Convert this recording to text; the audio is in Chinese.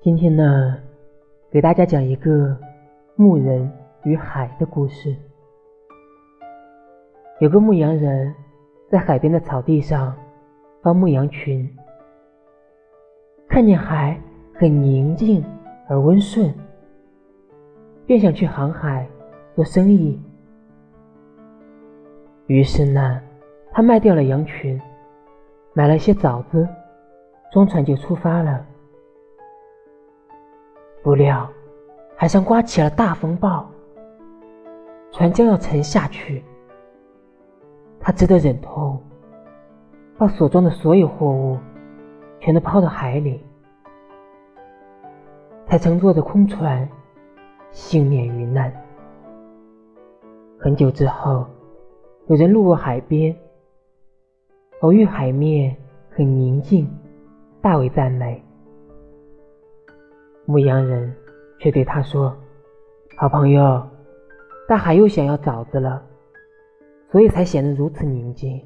今天呢，给大家讲一个牧人与海的故事。有个牧羊人在海边的草地上放牧羊群，看见海很宁静而温顺，便想去航海做生意。于是呢，他卖掉了羊群，买了些枣子，装船就出发了。不料，海上刮起了大风暴，船将要沉下去。他只得忍痛把所装的所有货物全都抛到海里，才乘坐着空船幸免于难。很久之后，有人路过海边，偶遇海面很宁静，大为赞美。牧羊人却对他说：“好朋友，大海又想要枣子了，所以才显得如此宁静。”